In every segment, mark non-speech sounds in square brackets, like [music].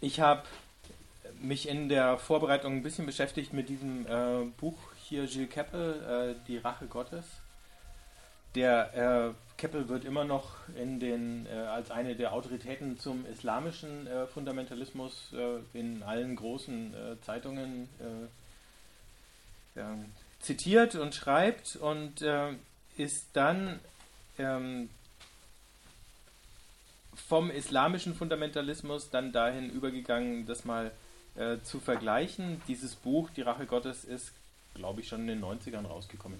Ich habe mich in der Vorbereitung ein bisschen beschäftigt mit diesem äh, Buch hier, Gilles Keppel, äh, Die Rache Gottes. Der äh, Keppel wird immer noch den, äh, als eine der Autoritäten zum islamischen äh, Fundamentalismus äh, in allen großen Zeitungen zitiert und schreibt und ist dann ähm, vom islamischen Fundamentalismus dann dahin übergegangen, das mal äh, zu vergleichen. Dieses Buch, Die Rache Gottes, ist, glaube ich, schon in den 90ern rausgekommen.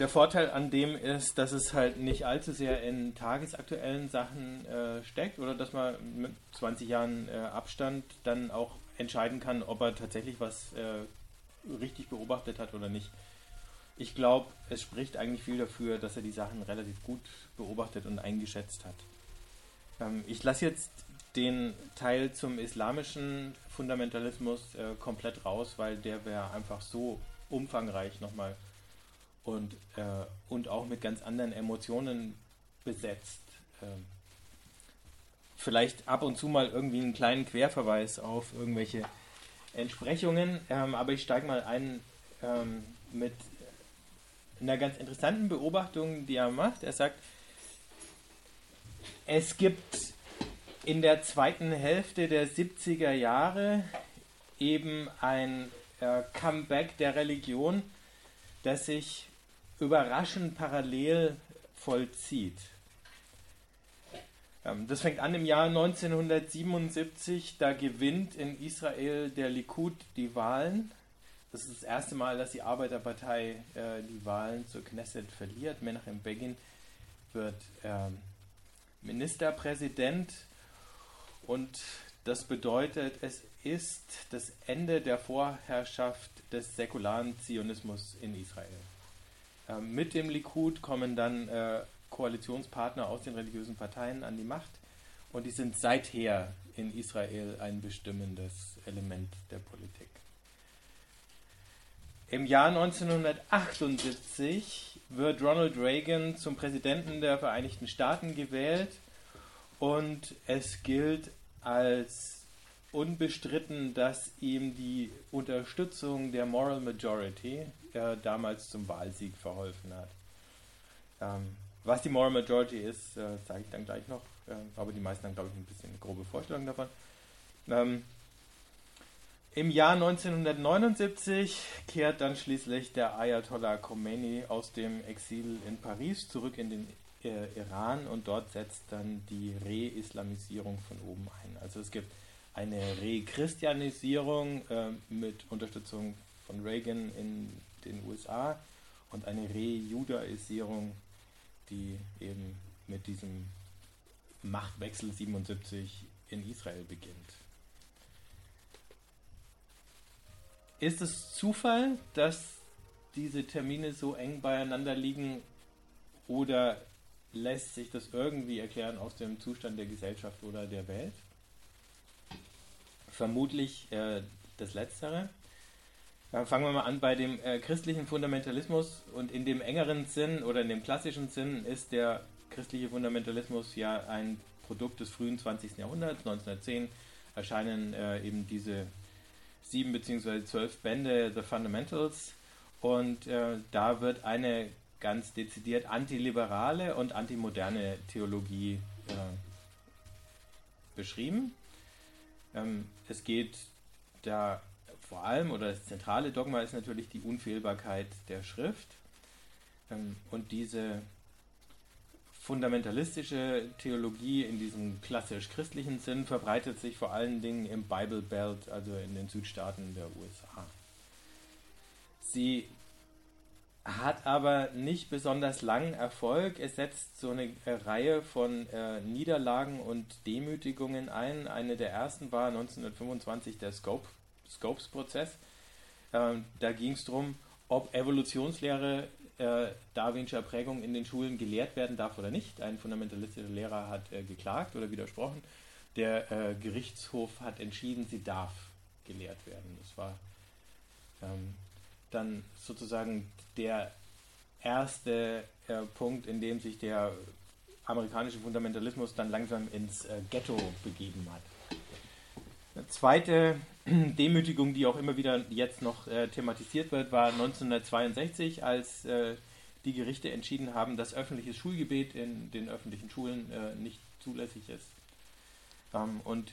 Der Vorteil an dem ist, dass es halt nicht allzu sehr in tagesaktuellen Sachen äh, steckt oder dass man mit 20 Jahren äh, Abstand dann auch entscheiden kann, ob er tatsächlich was äh, richtig beobachtet hat oder nicht. Ich glaube, es spricht eigentlich viel dafür, dass er die Sachen relativ gut beobachtet und eingeschätzt hat. Ähm, ich lasse jetzt den Teil zum islamischen Fundamentalismus äh, komplett raus, weil der wäre einfach so umfangreich nochmal und, äh, und auch mit ganz anderen Emotionen besetzt. Ähm, vielleicht ab und zu mal irgendwie einen kleinen Querverweis auf irgendwelche Entsprechungen, ähm, aber ich steige mal ein ähm, mit einer ganz interessanten Beobachtung, die er macht. Er sagt, es gibt in der zweiten Hälfte der 70er Jahre eben ein äh, Comeback der Religion, das sich überraschend parallel vollzieht. Ähm, das fängt an im Jahr 1977, da gewinnt in Israel der Likud die Wahlen. Das ist das erste Mal, dass die Arbeiterpartei äh, die Wahlen zur Knesset verliert. Menachem Begin wird ähm, Ministerpräsident und das bedeutet, es ist das Ende der Vorherrschaft des säkularen Zionismus in Israel. Ähm, mit dem Likud kommen dann äh, Koalitionspartner aus den religiösen Parteien an die Macht und die sind seither in Israel ein bestimmendes Element der Politik. Im Jahr 1978 wird Ronald Reagan zum Präsidenten der Vereinigten Staaten gewählt und es gilt als unbestritten, dass ihm die Unterstützung der Moral Majority äh, damals zum Wahlsieg verholfen hat. Ähm, was die Moral Majority ist, äh, sage ich dann gleich noch, äh, aber die meisten haben, glaube ich, ein bisschen eine grobe Vorstellung davon. Ähm, Im Jahr 1979 kehrt dann schließlich der Ayatollah Khomeini aus dem Exil in Paris zurück in den äh, Iran und dort setzt dann die Re-Islamisierung von oben ein. Also es gibt eine Re-Christianisierung äh, mit Unterstützung von Reagan in den USA und eine Re-Judaisierung, die eben mit diesem Machtwechsel 77 in Israel beginnt. Ist es Zufall, dass diese Termine so eng beieinander liegen oder lässt sich das irgendwie erklären aus dem Zustand der Gesellschaft oder der Welt? Vermutlich äh, das Letztere. Dann fangen wir mal an bei dem äh, christlichen Fundamentalismus und in dem engeren Sinn oder in dem klassischen Sinn ist der christliche Fundamentalismus ja ein Produkt des frühen 20. Jahrhunderts. 1910 erscheinen äh, eben diese sieben bzw. zwölf Bände The Fundamentals und äh, da wird eine ganz dezidiert antiliberale und antimoderne Theologie äh, beschrieben. Ähm, es geht da vor allem, oder das zentrale Dogma ist natürlich die Unfehlbarkeit der Schrift. Ähm, und diese fundamentalistische Theologie in diesem klassisch christlichen Sinn verbreitet sich vor allen Dingen im Bible Belt, also in den Südstaaten der USA. Sie hat aber nicht besonders langen Erfolg. Es setzt so eine Reihe von äh, Niederlagen und Demütigungen ein. Eine der ersten war 1925 der Scope, Scopes-Prozess. Ähm, da ging es darum, ob Evolutionslehre äh, darwinscher Prägung in den Schulen gelehrt werden darf oder nicht. Ein fundamentalistischer Lehrer hat äh, geklagt oder widersprochen. Der äh, Gerichtshof hat entschieden, sie darf gelehrt werden. Das war ähm, dann sozusagen der erste äh, Punkt, in dem sich der amerikanische Fundamentalismus dann langsam ins äh, Ghetto begeben hat. Zweite [clears throat] Demütigung, die auch immer wieder jetzt noch äh, thematisiert wird, war 1962, als äh, die Gerichte entschieden haben, dass öffentliches Schulgebet in den öffentlichen Schulen äh, nicht zulässig ist. Ähm, und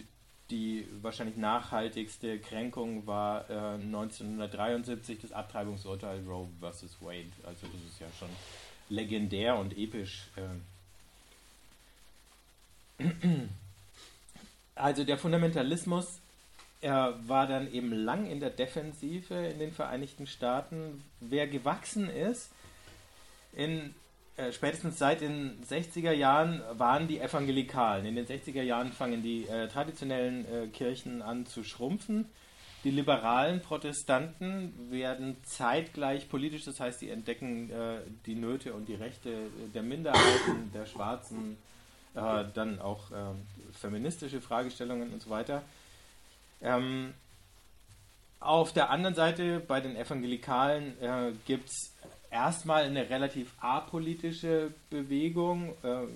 die wahrscheinlich nachhaltigste Kränkung war 1973 äh, das Abtreibungsurteil Roe vs. Wade. Also das ist ja schon legendär und episch. [clears throat] Also der Fundamentalismus er war dann eben lang in der Defensive in den Vereinigten Staaten. Wer gewachsen ist, in, äh, spätestens seit den 60er Jahren waren die Evangelikalen. In den 60er Jahren fangen die äh, traditionellen äh, Kirchen an zu schrumpfen. Die liberalen Protestanten werden zeitgleich politisch, das heißt, sie entdecken äh, die Nöte und die Rechte der Minderheiten, der Schwarzen, äh, dann auch ähm, feministische Fragestellungen und so weiter. Ähm, auf der anderen Seite, bei den Evangelikalen, äh, gibt es erstmal eine relativ apolitische Bewegung. Äh,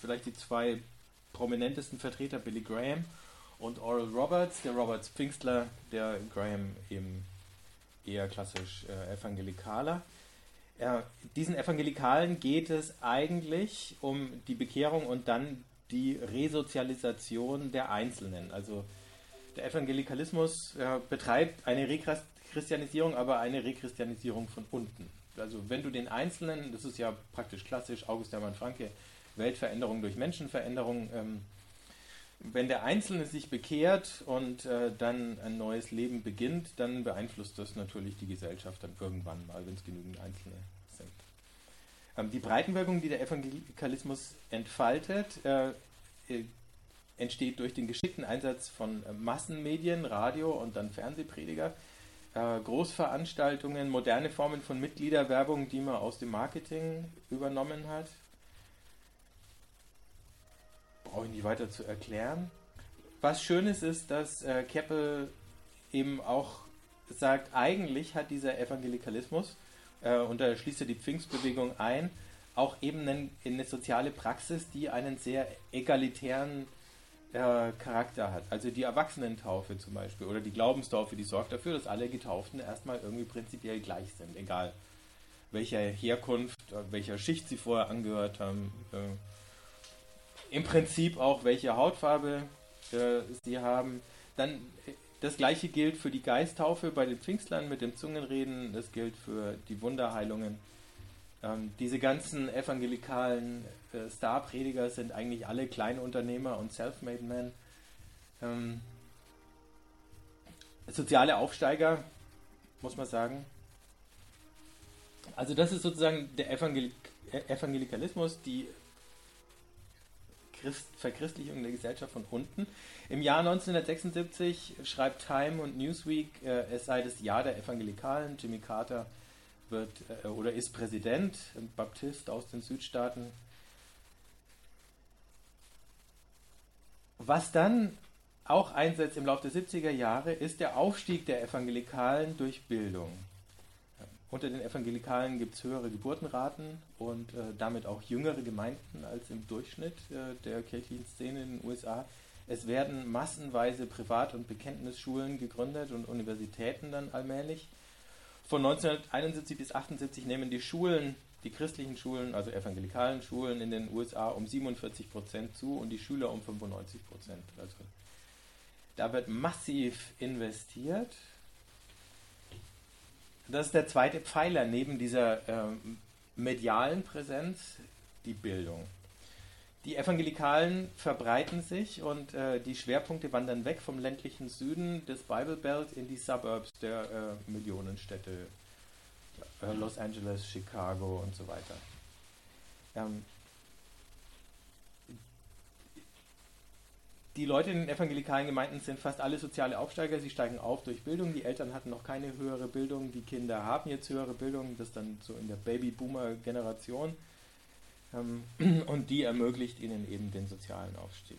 vielleicht die zwei prominentesten Vertreter, Billy Graham und Oral Roberts. Der Roberts Pfingstler, der Graham eben eher klassisch äh, Evangelikaler. Äh, diesen Evangelikalen geht es eigentlich um die Bekehrung und dann die Resozialisation der Einzelnen. Also der Evangelikalismus äh, betreibt eine Rechristianisierung, aber eine Rechristianisierung von unten. Also wenn du den Einzelnen, das ist ja praktisch klassisch, August Hermann Franke, Weltveränderung durch Menschenveränderung, ähm, wenn der Einzelne sich bekehrt und äh, dann ein neues Leben beginnt, dann beeinflusst das natürlich die Gesellschaft dann irgendwann mal, wenn es genügend Einzelne sind. Ähm, die Breitenwirkung, die der Evangelikalismus entfaltet, äh, äh entsteht durch den geschickten Einsatz von äh, Massenmedien, Radio und dann Fernsehprediger, äh, Großveranstaltungen, moderne Formen von Mitgliederwerbung, die man aus dem Marketing übernommen hat. Brauche ich nicht weiter zu erklären. Was schön ist, ist, dass äh, Keppel eben auch sagt, eigentlich hat dieser Evangelikalismus, äh, und da schließt er die Pfingstbewegung ein, auch eben eine, eine soziale Praxis, die einen sehr egalitären äh, Charakter hat. Also die Erwachsenentaufe zum Beispiel oder die Glaubenstaufe, die sorgt dafür, dass alle Getauften erstmal irgendwie prinzipiell gleich sind, egal welcher Herkunft, äh, welcher Schicht sie vorher angehört haben. Äh, Im Prinzip auch welche Hautfarbe äh, sie haben. Dann äh, das gleiche gilt für die Geisttaufe bei den Pfingstlern mit dem Zungenreden, das gilt für die Wunderheilungen. Ähm, diese ganzen evangelikalen äh, Starprediger sind eigentlich alle Kleinunternehmer und Self-Made Men. Ähm, soziale Aufsteiger, muss man sagen. Also das ist sozusagen der Evangelik Evangelikalismus, die Christ Verchristlichung der Gesellschaft von unten. Im Jahr 1976 schreibt Time und Newsweek, äh, es sei das Jahr der Evangelikalen. Jimmy Carter wird äh, oder ist Präsident, ein Baptist aus den Südstaaten. Was dann auch einsetzt im Laufe der 70er Jahre, ist der Aufstieg der Evangelikalen durch Bildung. Unter den Evangelikalen gibt es höhere Geburtenraten und äh, damit auch jüngere Gemeinden als im Durchschnitt äh, der kirchlichen Szene in den USA. Es werden massenweise Privat- und Bekenntnisschulen gegründet und Universitäten dann allmählich. Von 1971 bis 1978 nehmen die Schulen, die christlichen Schulen, also evangelikalen Schulen in den USA um 47 Prozent zu und die Schüler um 95 Prozent. Also da wird massiv investiert. Das ist der zweite Pfeiler neben dieser ähm, medialen Präsenz, die Bildung. Die Evangelikalen verbreiten sich und äh, die Schwerpunkte wandern weg vom ländlichen Süden des Bible Belt in die Suburbs der äh, Millionenstädte äh, Los Angeles, Chicago und so weiter. Ähm, die Leute in den evangelikalen Gemeinden sind fast alle soziale Aufsteiger. Sie steigen auf durch Bildung. Die Eltern hatten noch keine höhere Bildung. Die Kinder haben jetzt höhere Bildung. Das dann so in der Babyboomer-Generation. Ähm, [clears throat] und die ermöglicht ihnen eben den sozialen Aufstieg.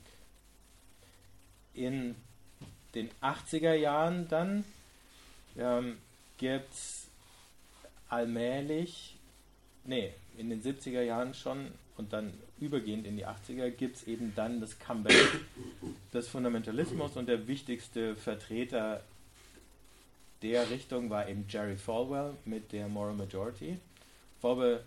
In den 80er Jahren dann ähm, gibt es allmählich nee, in den 70er Jahren schon und dann übergehend in die 80er gibt es eben dann das Comeback des Fundamentalismus und der wichtigste Vertreter der Richtung war eben Jerry Falwell mit der Moral Majority. Falwell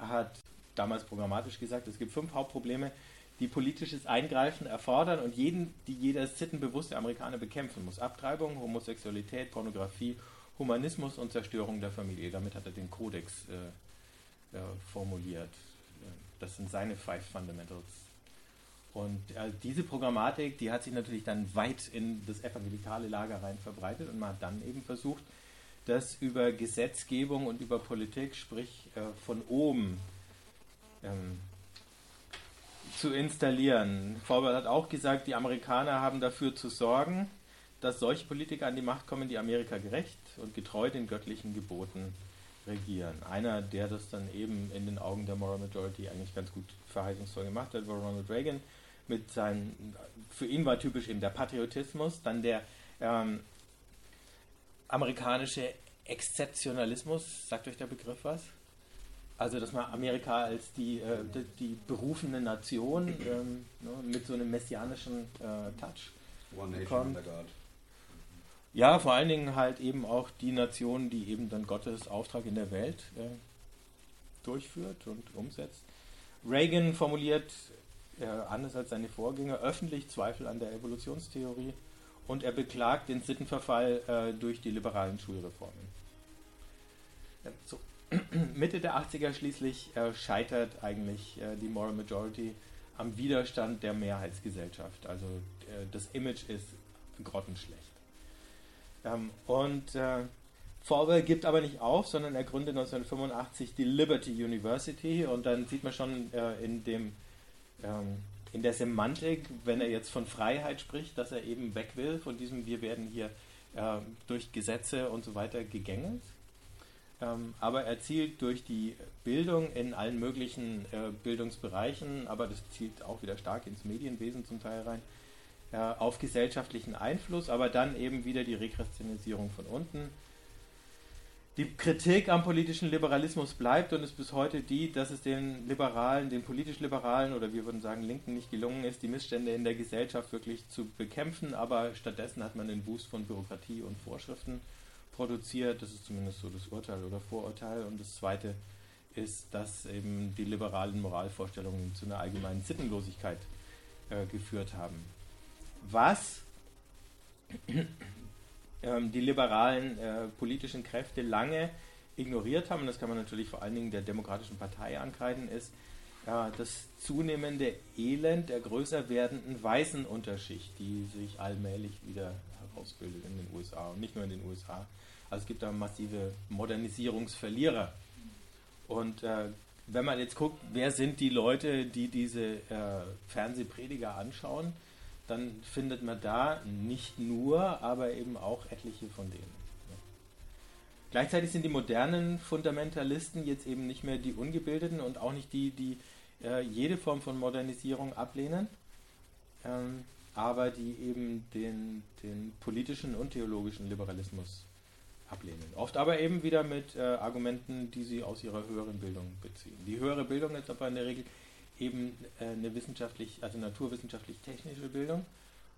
hat damals programmatisch gesagt, es gibt fünf Hauptprobleme, die politisches Eingreifen erfordern und jeden, die jeder sittenbewusste Amerikaner bekämpfen muss. Abtreibung, Homosexualität, Pornografie, Humanismus und Zerstörung der Familie. Damit hat er den Kodex äh, äh, formuliert. Das sind seine Five Fundamentals. Und äh, diese Programmatik, die hat sich natürlich dann weit in das evangelikale Lager rein verbreitet und man hat dann eben versucht, das über Gesetzgebung und über Politik, sprich äh, von oben, ähm, zu installieren. Vorwärts hat auch gesagt, die Amerikaner haben dafür zu sorgen, dass solche Politiker an die Macht kommen, die Amerika gerecht und getreu den göttlichen Geboten regieren. Einer, der das dann eben in den Augen der Moral Majority eigentlich ganz gut verheißungsvoll gemacht hat, war Ronald Reagan mit seinen, für ihn war typisch eben der Patriotismus, dann der ähm, amerikanische Exzeptionalismus, sagt euch der Begriff was? Also, dass man Amerika als die, äh, die, die, berufene Nation ähm, ne, mit so einem messianischen äh, Touch One Nation under God. Ja, vor allen Dingen halt eben auch die Nation, die eben dann Gottes Auftrag in der Welt äh, durchführt und umsetzt. Reagan formuliert, äh, anders als seine Vorgänger, öffentlich Zweifel an der Evolutionstheorie und er beklagt den Sittenverfall äh, durch die liberalen Schulreformen. So. [clears throat] Mitte der 80er schließlich äh, scheitert eigentlich äh, die Moral Majority am Widerstand der Mehrheitsgesellschaft. Also äh, das Image ist grottenschlecht. Ähm, und äh, Forwell gibt aber nicht auf, sondern er gründet 1985 die Liberty University und dann sieht man schon äh, in dem ähm, in der Semantik, wenn er jetzt von Freiheit spricht, dass er eben weg will von diesem, wir werden hier äh, durch Gesetze und so weiter gegängelt. Ähm, aber er zielt durch die Bildung in allen möglichen äh, Bildungsbereichen, aber das zielt auch wieder stark ins Medienwesen zum Teil rein, auf gesellschaftlichen Einfluss, aber dann eben wieder die Rekristalisierung von unten. Die Kritik am politischen Liberalismus bleibt und ist bis heute die, dass es den Liberalen, den politisch Liberalen oder wir würden sagen Linken nicht gelungen ist, die Missstände in der Gesellschaft wirklich zu bekämpfen, aber stattdessen hat man den Boost von Bürokratie und Vorschriften produziert. Das ist zumindest so das Urteil oder Vorurteil. Und das Zweite ist, dass eben die liberalen Moralvorstellungen zu einer allgemeinen Sittenlosigkeit äh, geführt haben was ähm, die liberalen äh, politischen Kräfte lange ignoriert haben, und das kann man natürlich vor allen Dingen der Demokratischen Partei ankreiden, ist ja, das zunehmende Elend der größer werdenden weißen Unterschicht, die sich allmählich wieder herausbildet in den USA und nicht nur in den USA. Also es gibt da massive Modernisierungsverlierer. Und äh, wenn man jetzt guckt, wer sind die Leute, die diese äh, Fernsehprediger anschauen, dann findet man da nicht nur, aber eben auch etliche von denen. Gleichzeitig sind die modernen Fundamentalisten jetzt eben nicht mehr die Ungebildeten und auch nicht die, die äh, jede Form von Modernisierung ablehnen, ähm, aber die eben den, den politischen und theologischen Liberalismus ablehnen. Oft aber eben wieder mit äh, Argumenten, die sie aus ihrer höheren Bildung beziehen. Die höhere Bildung ist aber in der Regel eben äh, eine wissenschaftlich, also naturwissenschaftlich-technische Bildung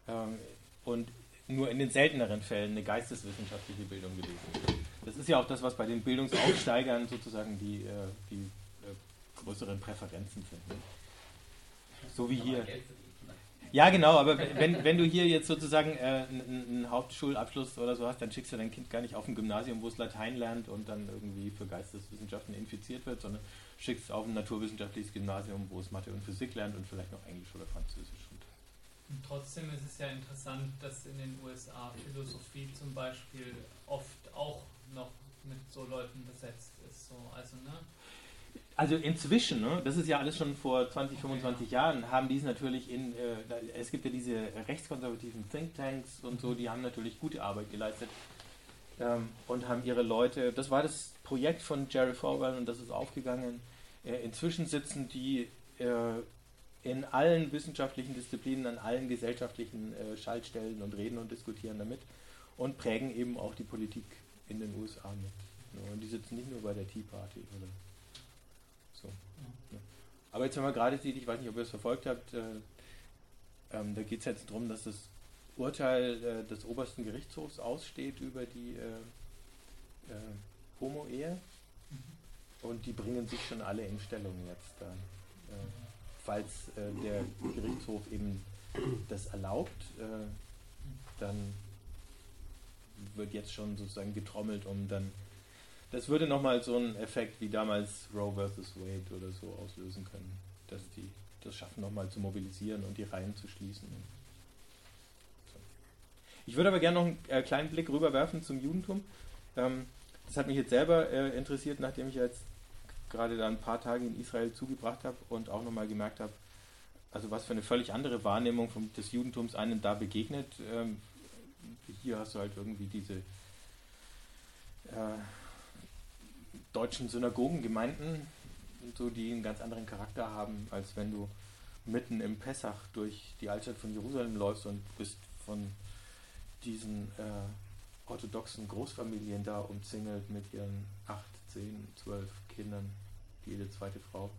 ähm, und nur in den selteneren Fällen eine geisteswissenschaftliche Bildung gewesen. Das ist ja auch das, was bei den Bildungsaufsteigern sozusagen die, äh, die äh, größeren Präferenzen sind. Ne? So wie hier. Ja, genau, aber wenn, wenn du hier jetzt sozusagen äh, einen, Hauptschulabschluss oder so hast, dann schickst du dein Kind gar nicht auf ein Gymnasium, wo es Latein lernt und dann irgendwie für Geisteswissenschaften infiziert wird, sondern schickst es auf ein naturwissenschaftliches Gymnasium, wo es Mathe und Physik lernt und vielleicht noch Englisch oder Französisch. Und trotzdem ist es ja interessant, dass in den USA Philosophie zum Beispiel oft auch noch mit so Leuten besetzt ist. So, also, ne? Also inzwischen, ne, das ist ja alles schon vor 20, 25 ja. Jahren, haben die es natürlich in, äh, es gibt ja diese rechtskonservativen Thinktanks und so, die haben natürlich gute Arbeit geleistet ähm, und haben ihre Leute, das war das Projekt von Jerry Falwell und das ist aufgegangen. Äh, inzwischen sitzen die äh, in allen wissenschaftlichen Disziplinen, an allen gesellschaftlichen äh, Schaltstellen und reden und diskutieren damit und prägen eben auch die Politik in den USA mit. Und die sitzen nicht nur bei der Tea Party. Oder? So. Ja. Aber jetzt, wenn man gerade sieht, ich weiß nicht, ob ihr es verfolgt habt, äh, ähm, da geht es jetzt darum, dass das Urteil äh, des obersten Gerichtshofs aussteht über die äh, äh Homo-Ehe. Mhm. Und die bringen sich schon alle in Stellung jetzt dann. Falls der Gerichtshof eben das erlaubt, dann wird jetzt schon sozusagen getrommelt, um dann. Das würde nochmal so einen Effekt wie damals Roe vs. Wade oder so auslösen können, dass die das schaffen, nochmal zu mobilisieren und die Reihen zu schließen. Ich würde aber gerne noch einen äh, kleinen Blick rüberwerfen zum Judentum. Ähm, das hat mich jetzt selber äh, interessiert, nachdem ich jetzt gerade da ein paar Tage in Israel zugebracht habe und auch nochmal gemerkt habe, also was für eine völlig andere Wahrnehmung vom, des Judentums einem da begegnet. Ähm, hier hast du halt irgendwie diese äh, deutschen Synagogengemeinden, so, die einen ganz anderen Charakter haben, als wenn du mitten im Pessach durch die Altstadt von Jerusalem läufst und bist von diesen äh, orthodoxen Großfamilien da umzingelt mit ihren 8, 10, 12 Kindern. Jede zweite Frau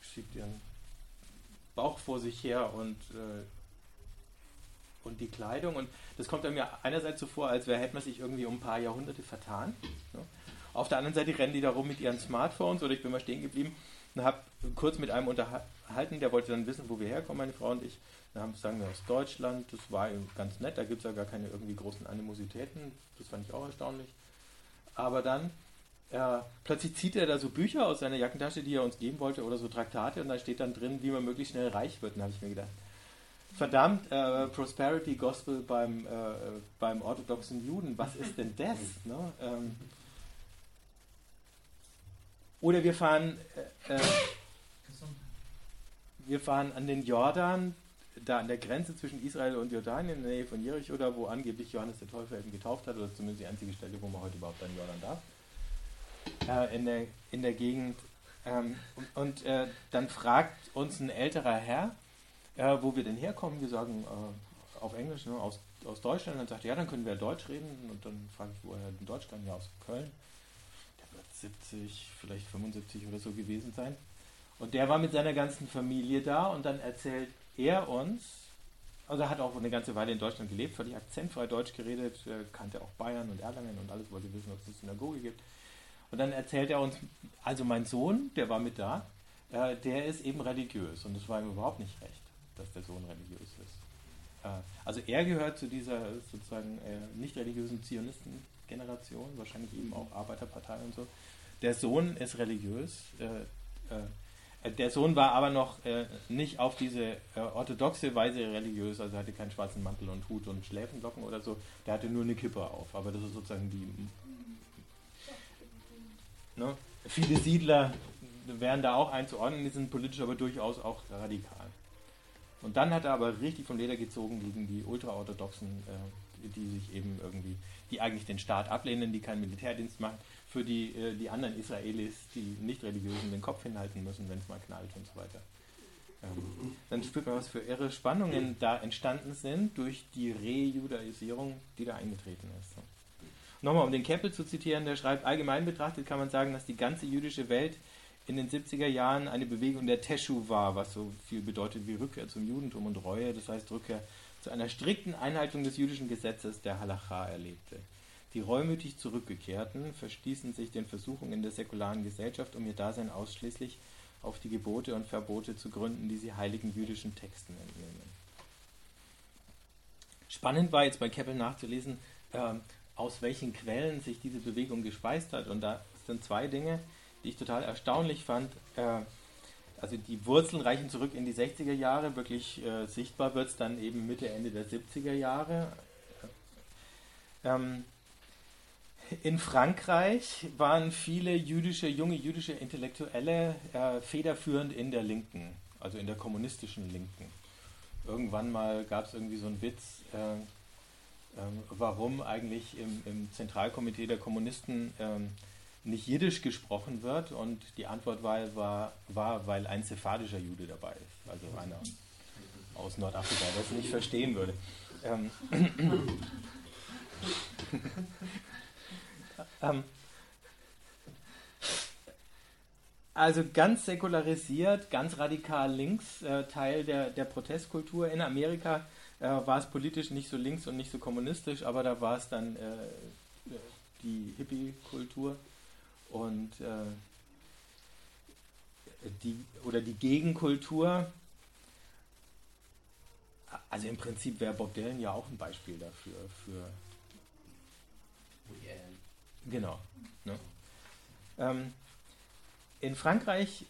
schiebt ihren Bauch vor sich her und, äh, und die Kleidung. Und das kommt mir einerseits so vor, als wäre, hätte man sich irgendwie um ein paar Jahrhunderte vertan. Ne? Auf der anderen Seite rennen die da rum mit ihren Smartphones oder ich bin mal stehen geblieben und habe kurz mit einem unterhalten, der wollte dann wissen, wo wir herkommen, meine Frau und ich. Dann haben, sagen wir aus Deutschland, das war ganz nett, da gibt es ja gar keine irgendwie großen Animositäten, das fand ich auch erstaunlich. Aber dann äh, plötzlich zieht er da so Bücher aus seiner Jackentasche, die er uns geben wollte, oder so Traktate, und da steht dann drin, wie man möglichst schnell reich wird. Und da habe ich mir gedacht, verdammt, äh, Prosperity Gospel beim, äh, beim orthodoxen Juden, was ist denn das? Ne? Ähm, oder wir fahren, äh, äh, wir fahren an den Jordan, da an der Grenze zwischen Israel und Jordanien in der Nähe von Jericho, da wo angeblich Johannes der Täufer eben getauft hat, oder zumindest die einzige Stelle, wo man heute überhaupt an Jordan darf, äh, in, der, in der Gegend. Ähm, und, äh, dann fragt uns ein älterer Herr, äh, wo wir denn herkommen. Wir sagen äh, auf Englisch, ne, aus, aus Deutschland. Und dann sagt er, ja, dann können wir Deutsch reden. Und dann frage ich, woher denn Deutsch kann, ja, aus Köln. 70, vielleicht 75 oder so gewesen sein. Und der war mit seiner ganzen Familie da und dann erzählt er uns, also er hat auch eine ganze Weile in Deutschland gelebt, völlig akzentfrei Deutsch geredet, kannte auch Bayern und Erlangen und alles, wollte wissen, ob es eine Synagoge gibt. Und dann erzählt er uns, also mein Sohn, der war mit da, äh, der ist eben religiös und es war ihm überhaupt nicht recht, dass der Sohn religiös ist. Äh, also er gehört zu dieser sozusagen äh, nicht religiösen Zionisten-Generation, wahrscheinlich eben auch Arbeiterpartei und so der Sohn ist religiös. Äh, äh, der Sohn war aber noch äh, nicht auf diese äh, orthodoxe Weise religiös, also hatte keinen schwarzen Mantel und Hut und Schläfenlocken oder so. Der hatte nur eine Kippe auf. Aber das ist sozusagen die. Ne? Viele Siedler wären da auch einzuordnen, die sind politisch aber durchaus auch radikal. Und dann hat er aber richtig vom Leder gezogen gegen die ultraorthodoxen, äh, die sich eben irgendwie, die eigentlich den Staat ablehnen, die keinen Militärdienst machen für die, äh, die anderen Israelis, die nicht religiösen, den Kopf hinhalten müssen, wenn es mal knallt und so weiter. Ähm, dann spürt man, was für irre Spannungen da entstanden sind durch die Rejudaisierung, die da eingetreten ist. Nochmal, um den Keppel zu zitieren, der schreibt, allgemein betrachtet kann man sagen, dass die ganze jüdische Welt in den 70er Jahren eine Bewegung der Teshu war, was so viel bedeutet wie Rückkehr zum Judentum und Reue, das heißt Rückkehr zu einer strikten Einhaltung des jüdischen Gesetzes der Halacha erlebte. Die reumütig Zurückgekehrten verstießen sich den Versuchungen der säkularen Gesellschaft, um ihr Dasein ausschließlich auf die Gebote und Verbote zu gründen, die sie heiligen jüdischen Texten entnehmen. Spannend war jetzt bei Keppel nachzulesen, äh, aus welchen Quellen sich diese Bewegung gespeist hat. Und da sind zwei Dinge, die ich total erstaunlich fand. Äh, also die Wurzeln reichen zurück in die 60er Jahre, wirklich äh, sichtbar wird es dann eben Mitte, Ende der 70er Jahre. Ähm, in Frankreich waren viele jüdische, junge jüdische Intellektuelle äh, federführend in der Linken, also in der kommunistischen Linken. Irgendwann mal gab es irgendwie so einen Witz, äh, äh, warum eigentlich im, im, Zentralkomitee der Kommunisten ähm, nicht Jiddisch gesprochen wird und die Antwort war, war, war, weil ein sephardischer Jude dabei ist, also einer aus Nordafrika, der es nicht verstehen würde. Ähm, [laughs] Ähm, also ganz säkularisiert, ganz radikal links, äh, Teil der, der Protestkultur. In Amerika äh, war es politisch nicht so links und nicht so kommunistisch, aber da war es dann äh, die Hippie-Kultur und äh, die oder die Gegenkultur. Also im Prinzip wäre Bob Dylan ja auch ein Beispiel dafür. Für genau. Ne? Ähm, in Frankreich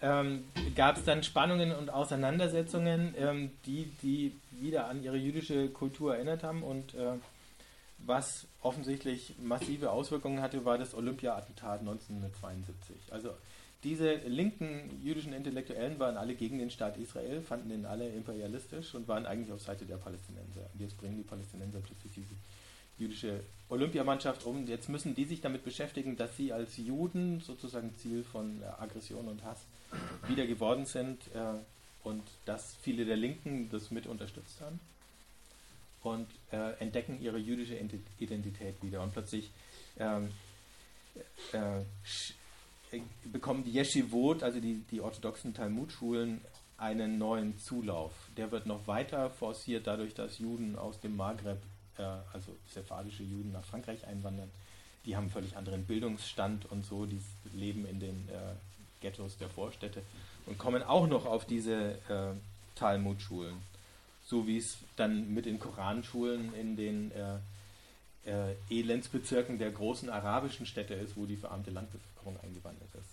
äh, ähm, gab es dann Spannungen und Auseinandersetzungen, ähm, die, die wieder an ihre jüdische Kultur erinnert haben und äh, was offensichtlich massive Auswirkungen hatte, war das Olympia-Attentat 1972. Also diese linken jüdischen Intellektuellen waren alle gegen den Staat Israel, fanden ihn alle imperialistisch und waren eigentlich auf Seite der Palästinenser. Und jetzt bringen die Palästinenser plötzlich diese jüdische Olympiamannschaft um. Jetzt müssen die sich damit beschäftigen, dass sie als Juden sozusagen Ziel von äh, Aggression und Hass wieder geworden sind äh, und dass viele der Linken das mit unterstützt haben und äh, entdecken ihre jüdische Identität wieder und plötzlich ähm, äh, äh, bekommen die Yeshivot, also die, die orthodoxen Talmudschulen, einen neuen Zulauf. Der wird noch weiter forciert dadurch, dass Juden aus dem Maghreb äh, also sephardische Juden nach Frankreich einwandern, die haben völlig anderen Bildungsstand und so, die leben in den äh, Ghettos der Vorstädte und kommen auch noch auf diese äh, Talmudschulen. So wie es dann mit den Koranschulen in den äh, äh, Elendsbezirken der großen arabischen Städte ist, wo die verarmte Landbevölkerung eingewandert ist.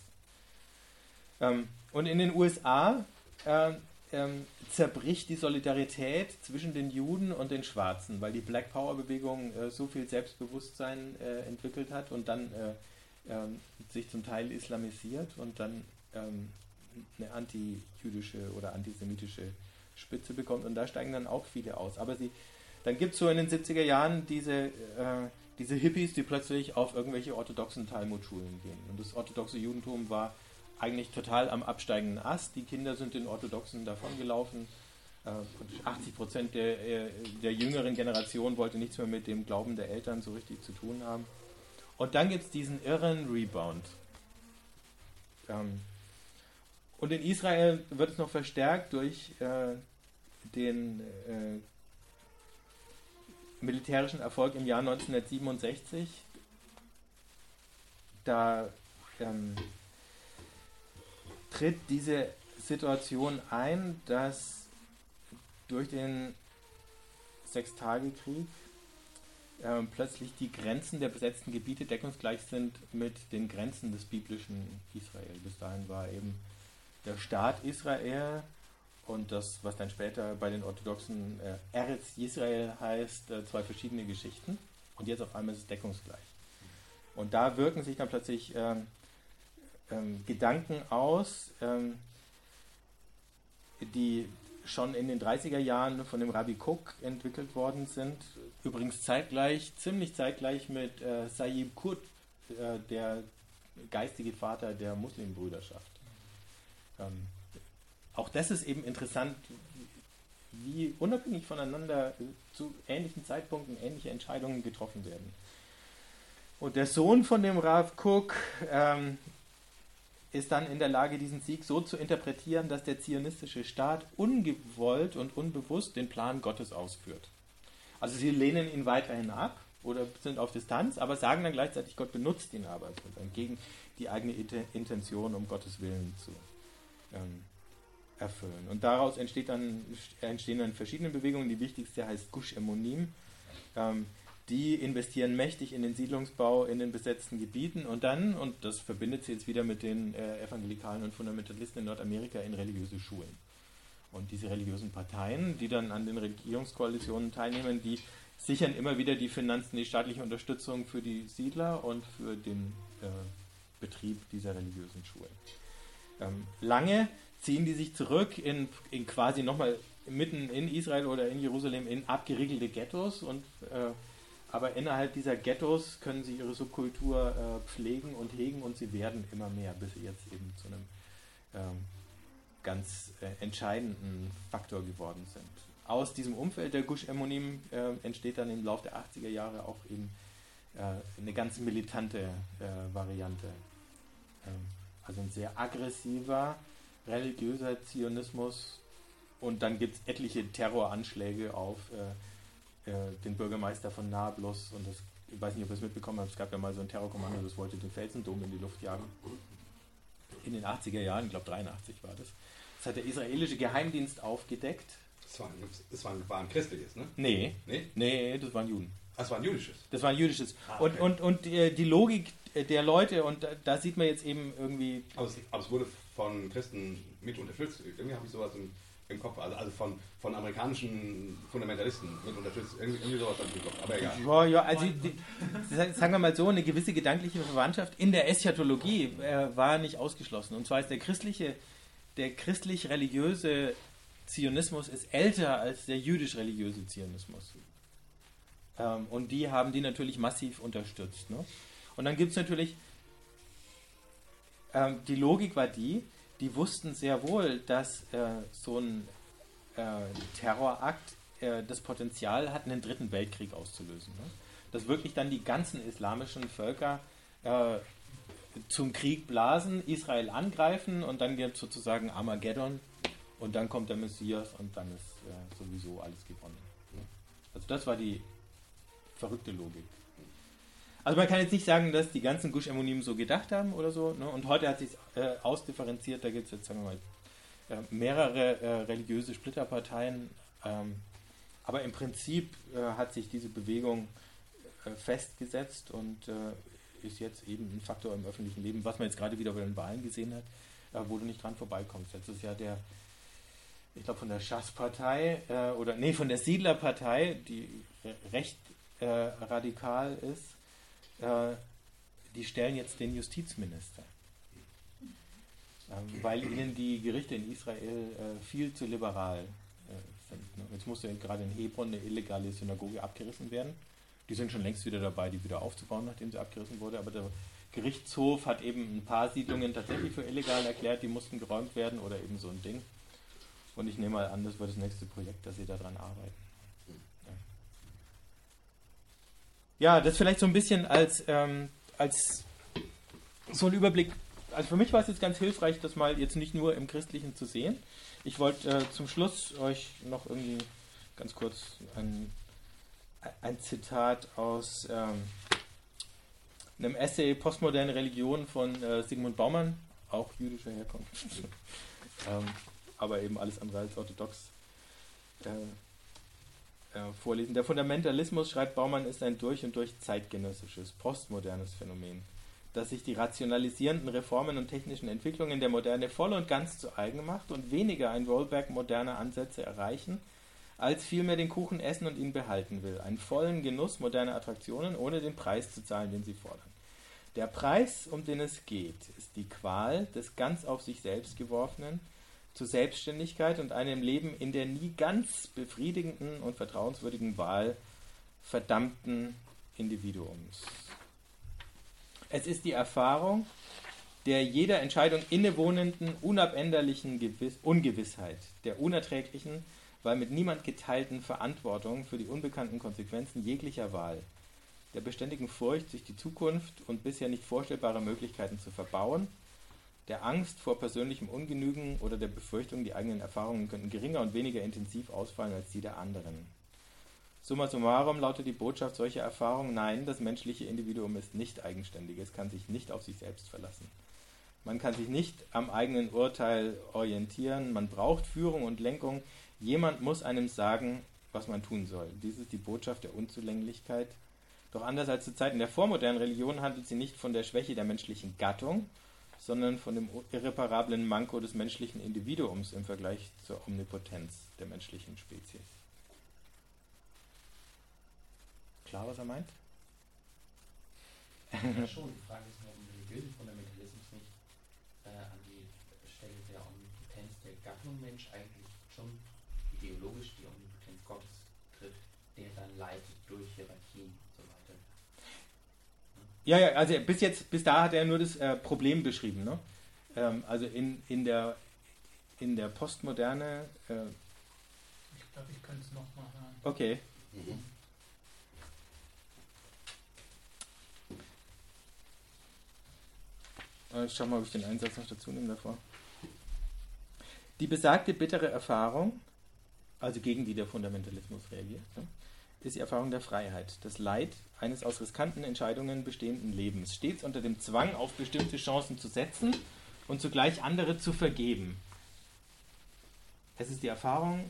Ähm, und in den USA äh, ähm, zerbricht die Solidarität zwischen den Juden und den Schwarzen, weil die Black Power Bewegung äh, so viel Selbstbewusstsein äh, entwickelt hat und dann äh, ähm, sich zum Teil islamisiert und dann ähm, eine antijüdische oder antisemitische Spitze bekommt und da steigen dann auch viele aus. Aber sie, dann gibt es so in den 70er Jahren diese, äh, diese Hippies, die plötzlich auf irgendwelche orthodoxen Talmudschulen gehen. Und das orthodoxe Judentum war eigentlich total am absteigenden Ast. Die Kinder sind den Orthodoxen davongelaufen. 80 äh, Prozent der, äh, der jüngeren Generation wollte nichts mehr mit dem Glauben der Eltern so richtig zu tun haben. Und dann gibt es diesen irren Rebound. Ähm, und in Israel wird es noch verstärkt durch äh, den militärischen Erfolg im Jahr 1967. Da ähm, tritt diese Situation ein, dass durch den Sechstagekrieg äh, plötzlich die Grenzen der besetzten Gebiete deckungsgleich sind mit den Grenzen des biblischen Israel. Bis dahin war eben der Staat Israel und das, was dann später bei den Orthodoxen äh, Eretz Israel heißt, äh, zwei verschiedene Geschichten. Und jetzt auf einmal ist es deckungsgleich. Und da wirken sich dann plötzlich ähm, ähm, Gedanken aus, ähm, die schon in den 30er Jahren von dem Rabbi Cook entwickelt worden sind. Übrigens zeitgleich, ziemlich zeitgleich mit äh, Sayyid Qut, äh, der geistige Vater der Muslimbrüderschaft. Ähm, auch das ist eben interessant, wie unabhängig voneinander zu ähnlichen Zeitpunkten ähnliche Entscheidungen getroffen werden. Und der Sohn von dem Rav Cook ähm, ist dann in der Lage, diesen Sieg so zu interpretieren, dass der zionistische Staat ungewollt und unbewusst den Plan Gottes ausführt. Also sie lehnen ihn weiterhin ab oder sind auf Distanz, aber sagen dann gleichzeitig, Gott benutzt ihn aber gegen die eigene Intention, um Gottes Willen zu ähm, erfüllen. Und daraus entsteht dann, entstehen dann verschiedene Bewegungen. Die wichtigste heißt Gush Emonim. Ähm, die investieren mächtig in den Siedlungsbau in den besetzten Gebieten und dann, und das verbindet sie jetzt wieder mit den äh, Evangelikalen und Fundamentalisten in Nordamerika, in religiöse Schulen. Und diese religiösen Parteien, die dann an den Regierungskoalitionen teilnehmen, die sichern immer wieder die Finanzen, die staatliche Unterstützung für die Siedler und für den äh, Betrieb dieser religiösen Schulen. Ähm, lange ziehen die sich zurück in, in quasi nochmal mitten in Israel oder in Jerusalem in abgeriegelte Ghettos und äh, aber innerhalb dieser Ghettos können sie ihre Subkultur äh, pflegen und hegen und sie werden immer mehr, bis sie jetzt eben zu einem ähm, ganz äh, entscheidenden Faktor geworden sind. Aus diesem Umfeld der Gush Emonim äh, entsteht dann im Laufe der 80er Jahre auch eben äh, eine ganz militante äh, Variante. Ähm, Also ein sehr aggressiver, religiöser Zionismus. Und dann gibt es etliche Terroranschläge auf äh, äh, den Bürgermeister von Nablus. Und das, ich weiß nicht, ob ihr es mitbekommen habt, es gab ja mal so ein Terrorkommando, das wollte den Felsendom in die Luft jagen. In den 80er Jahren, ich glaube 83 war das. Das hat der israelische Geheimdienst aufgedeckt. Das war, ein, das war, ein, war ein christliches, ne? Nee. Nee? Nee, das waren Juden. Das war ein jüdisches. Das war ein jüdisches. Ah, Und, okay. und, und äh, die Logik der Leute, und da, da sieht man jetzt eben irgendwie, Aber es, aber es wurde von Christen mit unterstützt. Irgendwie habe ich sowas im, im Kopf. Also, also von, von amerikanischen Fundamentalisten mit unterstützt. Irgendwie, irgendwie sowas habe ich im Kopf. Aber egal. ja, ja, also die, die, sagen wir mal so, eine gewisse gedankliche Verwandtschaft in der Eschatologie äh, war nicht ausgeschlossen. Und zwar ist der christliche, der christlich-religiöse Zionismus ist älter als der jüdisch-religiöse Zionismus. Ähm, und die haben die natürlich massiv unterstützt. Ne? Und dann gibt es natürlich, ähm, die Logik war die, die wussten sehr wohl, dass äh, so ein äh, Terrorakt äh, das Potenzial hat, einen dritten Weltkrieg auszulösen. Ne? Dass wirklich dann die ganzen islamischen Völker äh, zum Krieg blasen, Israel angreifen und dann gibt sozusagen Armageddon und dann kommt der Messias und dann ist äh, sowieso alles gewonnen. Ne? Also das war die verrückte Logik. Also man kann jetzt nicht sagen, dass die ganzen Gush Emonim so gedacht haben oder so. Ne? Und heute hat sich äh, ausdifferenziert. Da gibt es jetzt, sagen wir mal, äh, mehrere äh, religiöse Splitterparteien. Ähm, aber im Prinzip äh, hat sich diese Bewegung äh, festgesetzt und äh, ist jetzt eben ein Faktor im öffentlichen Leben, was man jetzt gerade wieder bei den Wahlen gesehen hat, wo du nicht dran vorbeikommst. Jetzt ist ja der, ich glaube von der Schass-Partei äh, oder nee, von der Siedler-Partei, die re recht äh, radikal ist, äh, die stellen jetzt den Justizminister. Ähm, weil ihnen die Gerichte in Israel äh, viel zu liberal äh, sind. Ne? Jetzt musste gerade in Hebron eine illegale Synagoge abgerissen werden. Die sind schon längst wieder dabei, die wieder aufzubauen, nachdem sie abgerissen wurde. Aber der Gerichtshof hat eben ein paar Siedlungen tatsächlich für illegal erklärt, die mussten geräumt werden oder eben so ein Ding. Und ich nehme mal an, das wird das nächste Projekt, dass sie daran arbeiten. Ja, das vielleicht so ein bisschen als, ähm, als so ein Überblick. Also für mich war es jetzt ganz hilfreich, das mal jetzt nicht nur im Christlichen zu sehen. Ich wollte äh, zum Schluss euch noch irgendwie ganz kurz ein, ein Zitat aus ähm, einem Essay Postmoderne Religion von äh, Sigmund Baumann, auch jüdischer Herkunft, [laughs] ähm, aber eben alles andere als orthodox. Äh, äh, vorlesen. Der Fundamentalismus, schreibt Baumann, ist ein durch und durch zeitgenössisches, postmodernes Phänomen, das sich die rationalisierenden Reformen und technischen Entwicklungen der Moderne voll und ganz zu eigen macht und weniger ein Rollback moderner Ansätze erreichen, als vielmehr den Kuchen essen und ihn behalten will. Einen vollen Genuss moderner Attraktionen, ohne den Preis zu zahlen, den sie fordern. Der Preis, um den es geht, ist die Qual des ganz auf sich selbst geworfenen, zur Selbstständigkeit und einem Leben in der nie ganz befriedigenden und vertrauenswürdigen Wahl verdammten Individuums. Es ist die Erfahrung der jeder Entscheidung innewohnenden, unabänderlichen Gewiss Ungewissheit, der unerträglichen, weil mit niemand geteilten Verantwortung für die unbekannten Konsequenzen jeglicher Wahl, der beständigen Furcht, sich die Zukunft und bisher nicht vorstellbare Möglichkeiten zu verbauen, der Angst vor persönlichem Ungenügen oder der Befürchtung, die eigenen Erfahrungen könnten geringer und weniger intensiv ausfallen als die der anderen. Summa summarum lautet die Botschaft solcher Erfahrungen, nein, das menschliche Individuum ist nicht eigenständig, es kann sich nicht auf sich selbst verlassen. Man kann sich nicht am eigenen Urteil orientieren, man braucht Führung und Lenkung, jemand muss einem sagen, was man tun soll. Dies ist die Botschaft der Unzulänglichkeit. Doch anders als zu Zeiten der vormodernen Religion handelt sie nicht von der Schwäche der menschlichen Gattung, sondern von dem irreparablen Manko des menschlichen Individuums im Vergleich zur Omnipotenz der menschlichen Spezies. Klar, was er meint? Ja, schon. Die Frage ist nur, ob ein Fundamentalismus nicht äh, an die Stelle der Omnipotenz der Gattung Mensch eigentlich schon ideologisch die Omnipotenz Gottes tritt, der dann leitet durch weiter. Ja, ja, also bis jetzt, bis da hat er nur das äh, Problem beschrieben. Ne? Ähm, also in, in, der, in der Postmoderne, äh, Ich glaube, ich könnte es nochmal hören. okay, Mhm. Äh, Ich schau mal, ob ich den Einsatz noch dazu nehme davor. Die besagte bittere Erfahrung, also gegen die der Fundamentalismus reagiert, ne, ist die Erfahrung der Freiheit, das Leid eines aus riskanten Entscheidungen bestehenden Lebens, stets unter dem Zwang, auf bestimmte Chancen zu setzen und zugleich andere zu vergeben. Es ist die Erfahrung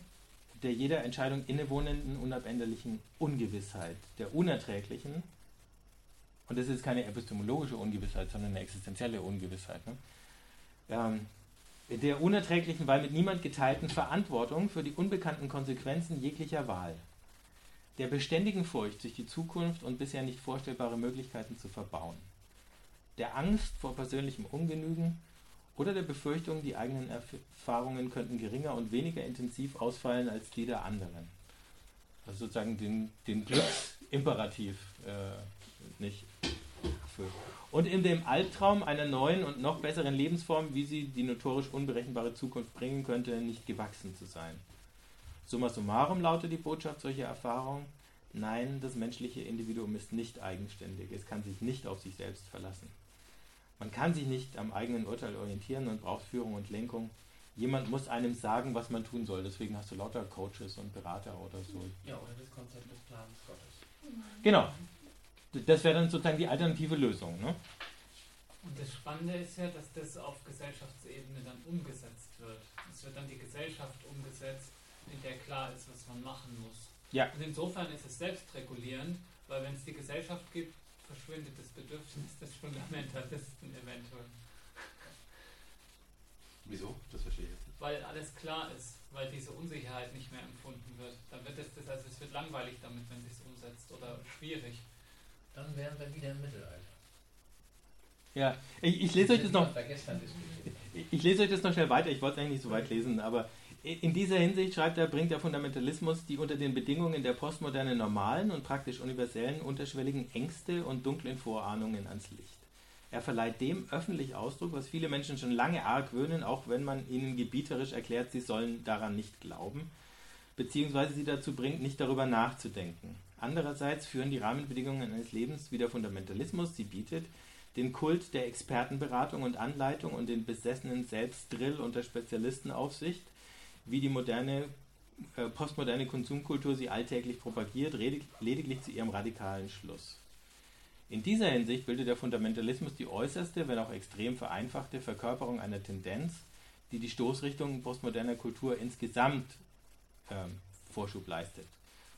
der jeder Entscheidung innewohnenden unabänderlichen Ungewissheit, der unerträglichen, und das ist keine epistemologische Ungewissheit, sondern eine existenzielle Ungewissheit, ne? ähm, der unerträglichen, weil mit niemand geteilten Verantwortung für die unbekannten Konsequenzen jeglicher Wahl, der beständigen Furcht, sich die Zukunft und bisher nicht vorstellbare Möglichkeiten zu verbauen, der Angst vor persönlichem Ungenügen oder der Befürchtung, die eigenen Erfahrungen könnten geringer und weniger intensiv ausfallen als die der anderen. Also sozusagen den, den Glücksimperativ äh, nicht erfüllt. Und in dem Albtraum einer neuen und noch besseren Lebensform, wie sie die notorisch unberechenbare Zukunft bringen könnte, nicht gewachsen zu sein. Summa summarum lautet die Botschaft solcher Erfahrungen, nein, das menschliche Individuum ist nicht eigenständig, es kann sich nicht auf sich selbst verlassen. Man kann sich nicht am eigenen Urteil orientieren und braucht Führung und Lenkung. Jemand muss einem sagen, was man tun soll. Deswegen hast du lauter Coaches und Berater oder so. Ja, oder das Konzept des Plans Gottes. Genau. Das wäre dann sozusagen die alternative Lösung. Ne? Und das Spannende ist ja, dass das auf Gesellschaftsebene dann umgesetzt wird. Es wird dann die Gesellschaft umgesetzt, in der klar ist, was man machen muss. Ja. Und insofern ist es selbstregulierend, weil wenn es die Gesellschaft gibt, verschwindet das Bedürfnis des Fundamentalisten eventuell. Wieso? Das verstehe ich jetzt nicht. Weil alles klar ist, weil diese Unsicherheit nicht mehr empfunden wird. Dann wird es das, also es wird langweilig damit, wenn es sich umsetzt oder schwierig. Dann wären wir wieder im Mittelalter. Ja, ich, ich lese euch das noch. Ich lese euch das noch schnell weiter, ich wollte es eigentlich nicht so weit lesen, aber in dieser Hinsicht schreibt er, bringt der Fundamentalismus die unter den Bedingungen der Postmoderne normalen und praktisch universellen unterschwelligen Ängste und dunklen Vorahnungen ans Licht. Er verleiht dem öffentlich Ausdruck, was viele Menschen schon lange argwöhnen, auch wenn man ihnen gebieterisch erklärt, sie sollen daran nicht glauben, beziehungsweise sie dazu bringt, nicht darüber nachzudenken. Andererseits führen die Rahmenbedingungen eines Lebens, wie der Fundamentalismus sie bietet, den Kult der Expertenberatung und Anleitung und den besessenen Selbstdrill unter Spezialistenaufsicht, wie die moderne, äh, postmoderne Konsumkultur sie alltäglich propagiert, lediglich zu ihrem radikalen Schluss. In dieser Hinsicht bildet der Fundamentalismus die äußerste, wenn auch extrem vereinfachte Verkörperung einer Tendenz, die die Stoßrichtung postmoderner Kultur insgesamt ähm, Vorschub leistet.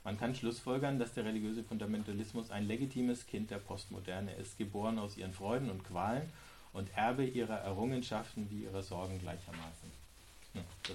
Man kann schlussfolgern, dass der religiöse Fundamentalismus ein legitimes Kind der Postmoderne ist, geboren aus ihren Freuden und Qualen und Erbe ihrer Errungenschaften wie ihrer Sorgen gleichermaßen. Ja, das